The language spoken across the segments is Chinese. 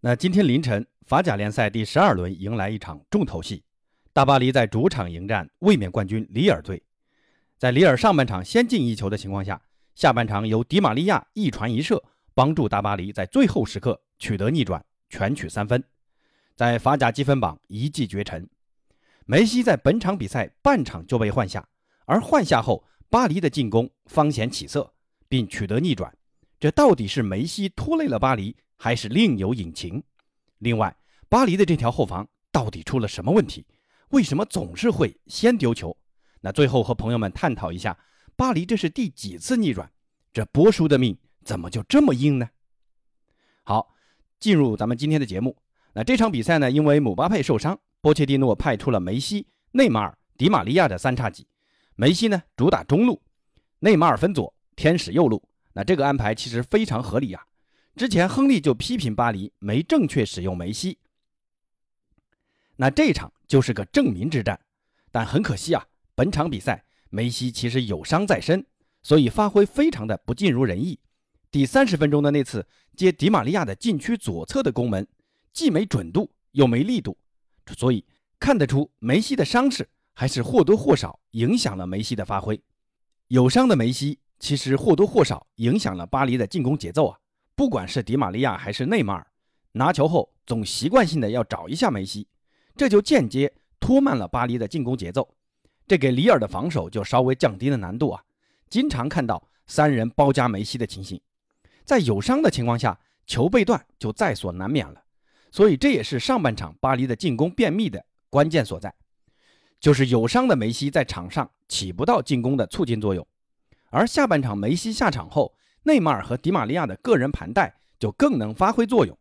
那今天凌晨，法甲联赛第十二轮迎来一场重头戏，大巴黎在主场迎战卫冕冠军里尔队。在里尔上半场先进一球的情况下，下半场由迪玛利亚一传一射，帮助大巴黎在最后时刻取得逆转，全取三分，在法甲积分榜一骑绝尘。梅西在本场比赛半场就被换下，而换下后，巴黎的进攻方显起色，并取得逆转。这到底是梅西拖累了巴黎？还是另有隐情。另外，巴黎的这条后防到底出了什么问题？为什么总是会先丢球？那最后和朋友们探讨一下，巴黎这是第几次逆转？这波叔的命怎么就这么硬呢？好，进入咱们今天的节目。那这场比赛呢，因为姆巴佩受伤，波切蒂诺派出了梅西、内马尔、迪玛利亚的三叉戟。梅西呢主打中路，内马尔分左，天使右路。那这个安排其实非常合理啊。之前亨利就批评巴黎没正确使用梅西，那这场就是个证明之战。但很可惜啊，本场比赛梅西其实有伤在身，所以发挥非常的不尽如人意。第三十分钟的那次接迪玛利亚的禁区左侧的攻门，既没准度又没力度，所以看得出梅西的伤势还是或多或少影响了梅西的发挥。有伤的梅西其实或多或少影响了巴黎的进攻节奏啊。不管是迪玛利亚还是内马尔，拿球后总习惯性的要找一下梅西，这就间接拖慢了巴黎的进攻节奏，这给里尔的防守就稍微降低了难度啊。经常看到三人包夹梅西的情形，在有伤的情况下，球被断就在所难免了。所以这也是上半场巴黎的进攻便秘的关键所在，就是有伤的梅西在场上起不到进攻的促进作用，而下半场梅西下场后。内马尔和迪玛利亚的个人盘带就更能发挥作用。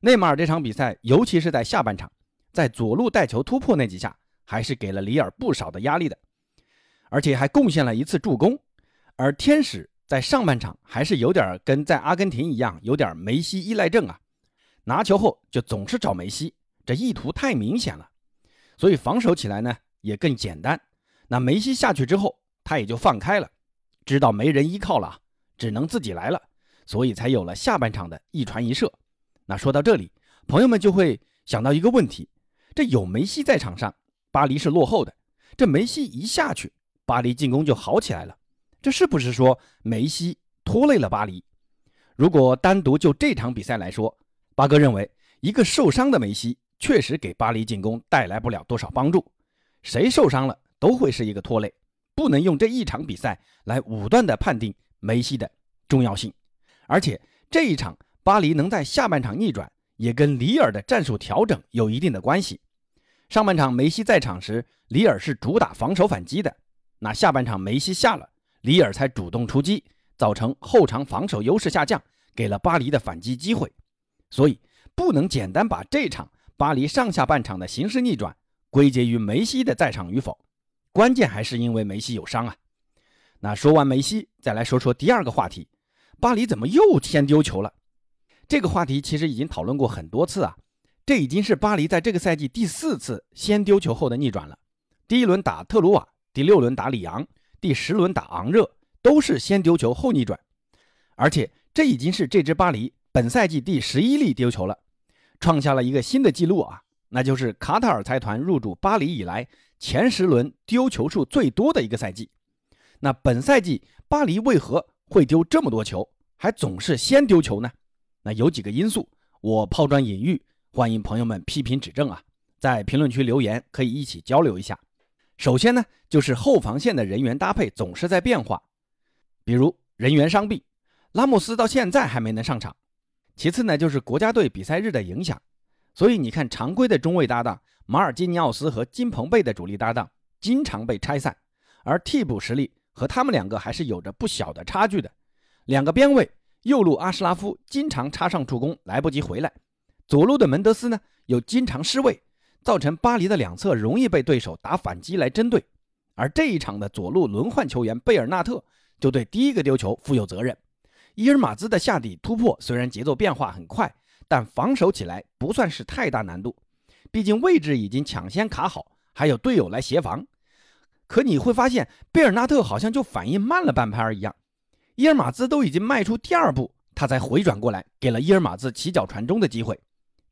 内马尔这场比赛，尤其是在下半场，在左路带球突破那几下，还是给了里尔不少的压力的，而且还贡献了一次助攻。而天使在上半场还是有点跟在阿根廷一样，有点梅西依赖症啊，拿球后就总是找梅西，这意图太明显了，所以防守起来呢也更简单。那梅西下去之后，他也就放开了，知道没人依靠了。只能自己来了，所以才有了下半场的一传一射。那说到这里，朋友们就会想到一个问题：这有梅西在场上，巴黎是落后的。这梅西一下去，巴黎进攻就好起来了。这是不是说梅西拖累了巴黎？如果单独就这场比赛来说，八哥认为一个受伤的梅西确实给巴黎进攻带来不了多少帮助。谁受伤了都会是一个拖累，不能用这一场比赛来武断的判定。梅西的重要性，而且这一场巴黎能在下半场逆转，也跟里尔的战术调整有一定的关系。上半场梅西在场时，里尔是主打防守反击的，那下半场梅西下了，里尔才主动出击，造成后场防守优势下降，给了巴黎的反击机会。所以不能简单把这场巴黎上下半场的形势逆转归结于梅西的在场与否，关键还是因为梅西有伤啊。那说完梅西，再来说说第二个话题：巴黎怎么又先丢球了？这个话题其实已经讨论过很多次啊。这已经是巴黎在这个赛季第四次先丢球后的逆转了。第一轮打特鲁瓦，第六轮打里昂，第十轮打昂热，都是先丢球后逆转。而且这已经是这支巴黎本赛季第十一粒丢球了，创下了一个新的纪录啊，那就是卡塔尔财团入驻巴黎以来前十轮丢球数最多的一个赛季。那本赛季巴黎为何会丢这么多球，还总是先丢球呢？那有几个因素，我抛砖引玉，欢迎朋友们批评指正啊，在评论区留言可以一起交流一下。首先呢，就是后防线的人员搭配总是在变化，比如人员伤病，拉莫斯到现在还没能上场。其次呢，就是国家队比赛日的影响，所以你看常规的中卫搭档马尔基尼奥斯和金彭贝的主力搭档经常被拆散，而替补实力。和他们两个还是有着不小的差距的。两个边卫，右路阿什拉夫经常插上助攻来不及回来，左路的门德斯呢又经常失位，造成巴黎的两侧容易被对手打反击来针对。而这一场的左路轮换球员贝尔纳特就对第一个丢球负有责任。伊尔马兹的下底突破虽然节奏变化很快，但防守起来不算是太大难度，毕竟位置已经抢先卡好，还有队友来协防。可你会发现，贝尔纳特好像就反应慢了半拍儿一样。伊尔马兹都已经迈出第二步，他才回转过来，给了伊尔马兹起脚传中的机会。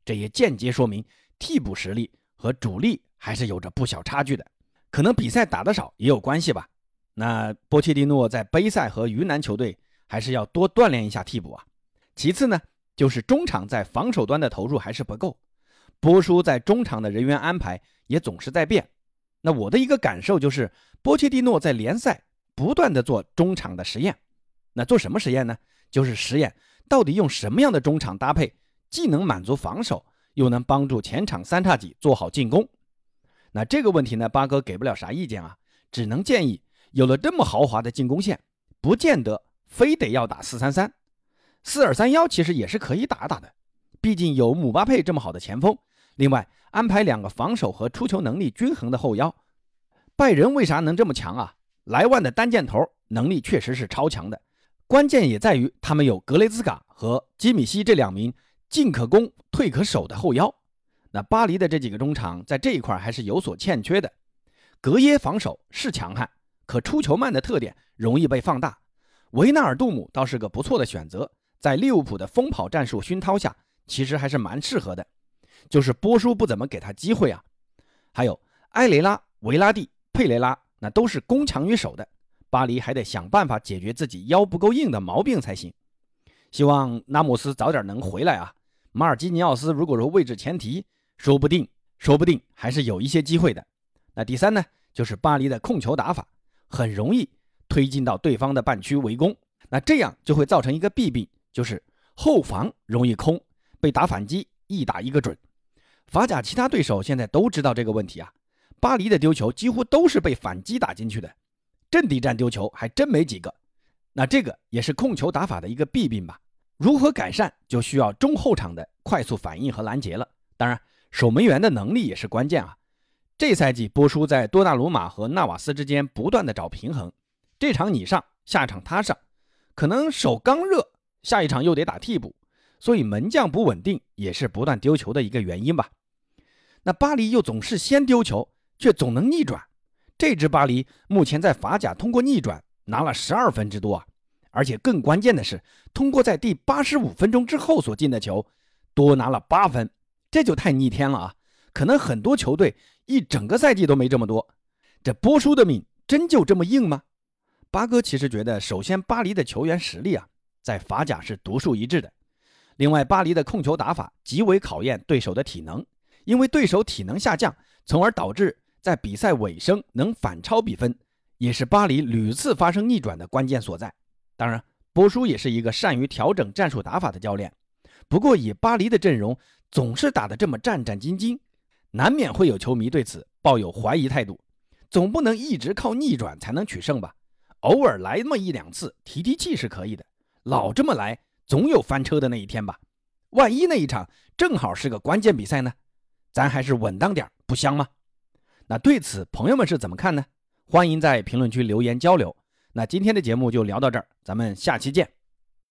这也间接说明替补实力和主力还是有着不小差距的。可能比赛打得少也有关系吧。那波切蒂诺在杯赛和云南球队还是要多锻炼一下替补啊。其次呢，就是中场在防守端的投入还是不够。波叔在中场的人员安排也总是在变。那我的一个感受就是，波切蒂诺在联赛不断的做中场的实验。那做什么实验呢？就是实验到底用什么样的中场搭配，既能满足防守，又能帮助前场三叉戟做好进攻。那这个问题呢，八哥给不了啥意见啊，只能建议，有了这么豪华的进攻线，不见得非得要打四三三，四二三幺其实也是可以打打的。毕竟有姆巴佩这么好的前锋，另外安排两个防守和出球能力均衡的后腰。拜仁为啥能这么强啊？莱万的单箭头能力确实是超强的，关键也在于他们有格雷兹卡和基米希这两名进可攻、退可守的后腰。那巴黎的这几个中场在这一块还是有所欠缺的。格耶防守是强悍，可出球慢的特点容易被放大。维纳尔杜姆倒是个不错的选择，在利物浦的疯跑战术熏陶下，其实还是蛮适合的。就是波叔不怎么给他机会啊。还有埃雷拉、维拉蒂、佩雷拉，那都是攻强于守的。巴黎还得想办法解决自己腰不够硬的毛病才行。希望拉莫斯早点能回来啊。马尔基尼奥斯如果说位置前提。说不定，说不定还是有一些机会的。那第三呢，就是巴黎的控球打法很容易推进到对方的半区围攻，那这样就会造成一个弊病，就是后防容易空，被打反击一打一个准。法甲其他对手现在都知道这个问题啊，巴黎的丢球几乎都是被反击打进去的，阵地战丢球还真没几个。那这个也是控球打法的一个弊病吧？如何改善，就需要中后场的快速反应和拦截了。当然。守门员的能力也是关键啊！这赛季波叔在多纳鲁马和纳瓦斯之间不断的找平衡，这场你上，下场他上，可能手刚热，下一场又得打替补，所以门将不稳定也是不断丢球的一个原因吧。那巴黎又总是先丢球，却总能逆转，这支巴黎目前在法甲通过逆转拿了十二分之多啊！而且更关键的是，通过在第八十五分钟之后所进的球，多拿了八分。这就太逆天了啊！可能很多球队一整个赛季都没这么多。这波叔的命真就这么硬吗？八哥其实觉得，首先巴黎的球员实力啊，在法甲是独树一帜的。另外，巴黎的控球打法极为考验对手的体能，因为对手体能下降，从而导致在比赛尾声能反超比分，也是巴黎屡次发生逆转的关键所在。当然，波叔也是一个善于调整战术打法的教练。不过，以巴黎的阵容，总是打得这么战战兢兢，难免会有球迷对此抱有怀疑态度。总不能一直靠逆转才能取胜吧？偶尔来那么一两次提提气是可以的，老这么来，总有翻车的那一天吧？万一那一场正好是个关键比赛呢？咱还是稳当点不香吗？那对此朋友们是怎么看呢？欢迎在评论区留言交流。那今天的节目就聊到这儿，咱们下期见。